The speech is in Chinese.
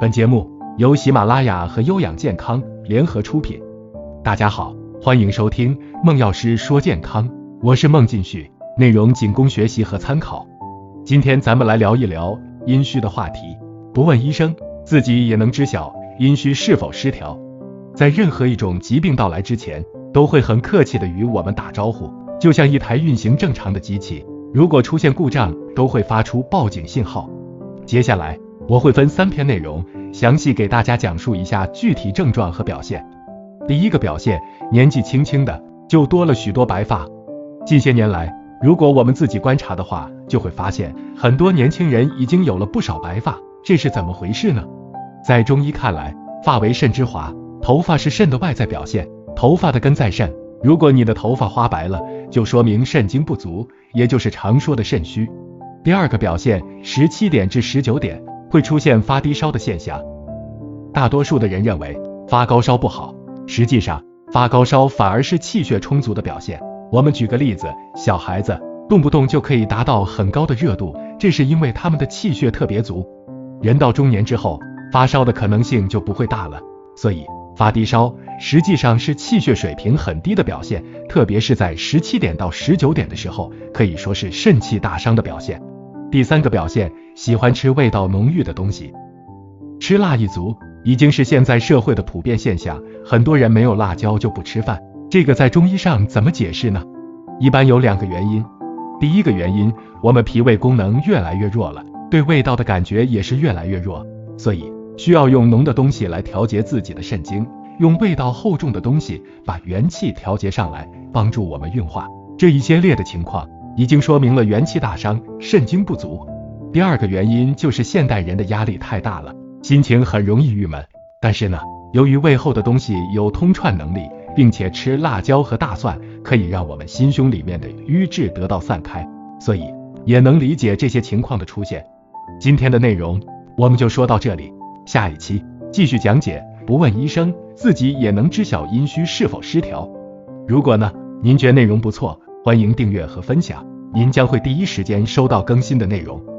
本节目由喜马拉雅和优养健康联合出品。大家好，欢迎收听孟药师说健康，我是孟进旭，内容仅供学习和参考。今天咱们来聊一聊阴虚的话题。不问医生，自己也能知晓阴虚是否失调。在任何一种疾病到来之前，都会很客气的与我们打招呼，就像一台运行正常的机器，如果出现故障，都会发出报警信号。接下来我会分三篇内容，详细给大家讲述一下具体症状和表现。第一个表现，年纪轻轻的就多了许多白发。近些年来，如果我们自己观察的话，就会发现很多年轻人已经有了不少白发，这是怎么回事呢？在中医看来，发为肾之华，头发是肾的外在表现，头发的根在肾。如果你的头发花白了，就说明肾精不足，也就是常说的肾虚。第二个表现，十七点至十九点会出现发低烧的现象。大多数的人认为发高烧不好，实际上发高烧反而是气血充足的表现。我们举个例子，小孩子动不动就可以达到很高的热度，这是因为他们的气血特别足。人到中年之后，发烧的可能性就不会大了，所以发低烧实际上是气血水平很低的表现，特别是在十七点到十九点的时候，可以说是肾气大伤的表现。第三个表现，喜欢吃味道浓郁的东西，吃辣一族已经是现在社会的普遍现象，很多人没有辣椒就不吃饭，这个在中医上怎么解释呢？一般有两个原因，第一个原因，我们脾胃功能越来越弱了，对味道的感觉也是越来越弱，所以需要用浓的东西来调节自己的肾精，用味道厚重的东西把元气调节上来，帮助我们运化。这一系列的情况。已经说明了元气大伤，肾精不足。第二个原因就是现代人的压力太大了，心情很容易郁闷。但是呢，由于胃后的东西有通串能力，并且吃辣椒和大蒜可以让我们心胸里面的瘀滞得到散开，所以也能理解这些情况的出现。今天的内容我们就说到这里，下一期继续讲解。不问医生，自己也能知晓阴虚是否失调。如果呢，您觉内容不错。欢迎订阅和分享，您将会第一时间收到更新的内容。